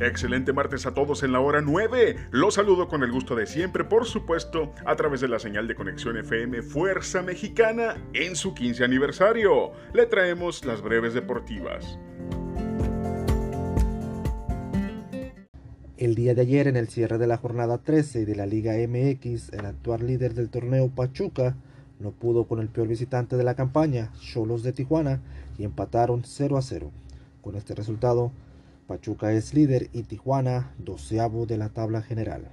Excelente martes a todos en la hora 9. Los saludo con el gusto de siempre, por supuesto, a través de la señal de conexión FM Fuerza Mexicana en su 15 aniversario. Le traemos las breves deportivas. El día de ayer, en el cierre de la jornada 13 de la Liga MX, el actual líder del torneo Pachuca no pudo con el peor visitante de la campaña, Cholos de Tijuana, y empataron 0 a 0. Con este resultado, Pachuca es líder y Tijuana doceavo de la tabla general.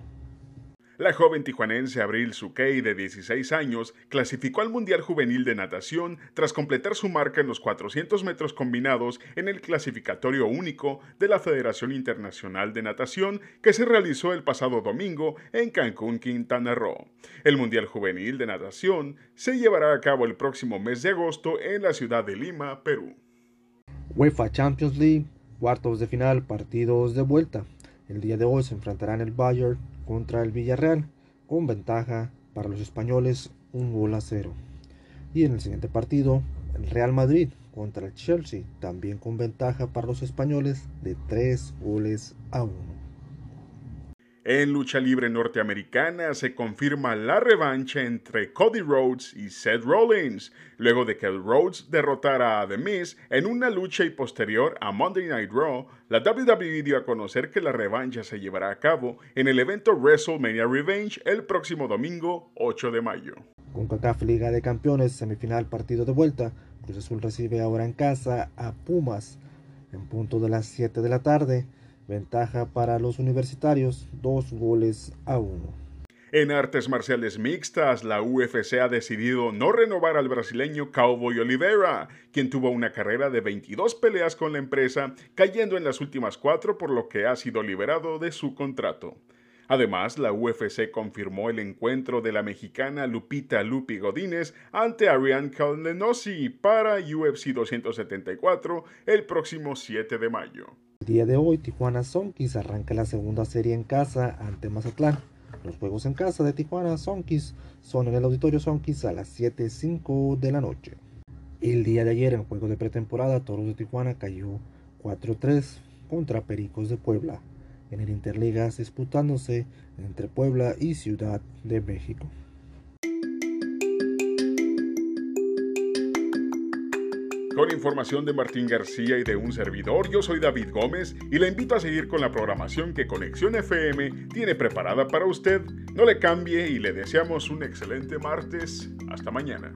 La joven tijuanense Abril Suquey, de 16 años, clasificó al Mundial Juvenil de Natación tras completar su marca en los 400 metros combinados en el clasificatorio único de la Federación Internacional de Natación que se realizó el pasado domingo en Cancún, Quintana Roo. El Mundial Juvenil de Natación se llevará a cabo el próximo mes de agosto en la ciudad de Lima, Perú. UEFA Champions League Cuartos de final, partidos de vuelta. El día de hoy se enfrentarán el Bayern contra el Villarreal, con ventaja para los españoles un gol a cero. Y en el siguiente partido, el Real Madrid contra el Chelsea, también con ventaja para los españoles de tres goles a uno. En lucha libre norteamericana se confirma la revancha entre Cody Rhodes y Seth Rollins, luego de que Rhodes derrotara a The Miz en una lucha y posterior a Monday Night Raw, la WWE dio a conocer que la revancha se llevará a cabo en el evento WrestleMania Revenge el próximo domingo 8 de mayo. Con CACAF Liga de Campeones, semifinal partido de vuelta, Cruz Azul recibe ahora en casa a Pumas en punto de las 7 de la tarde. Ventaja para los universitarios, dos goles a uno. En artes marciales mixtas, la UFC ha decidido no renovar al brasileño Cowboy Oliveira, quien tuvo una carrera de 22 peleas con la empresa, cayendo en las últimas cuatro por lo que ha sido liberado de su contrato. Además, la UFC confirmó el encuentro de la mexicana Lupita Lupi Godínez ante Ariane Calnenosi para UFC 274 el próximo 7 de mayo. Día de hoy, Tijuana Sonkis arranca la segunda serie en casa ante Mazatlán. Los juegos en casa de Tijuana Sonkis son en el Auditorio Sonkis a las 7.05 de la noche. El día de ayer, en juego de pretemporada, Toros de Tijuana cayó 4-3 contra Pericos de Puebla, en el Interligas disputándose entre Puebla y Ciudad de México. Con información de Martín García y de un servidor, yo soy David Gómez y le invito a seguir con la programación que Conexión FM tiene preparada para usted. No le cambie y le deseamos un excelente martes. Hasta mañana.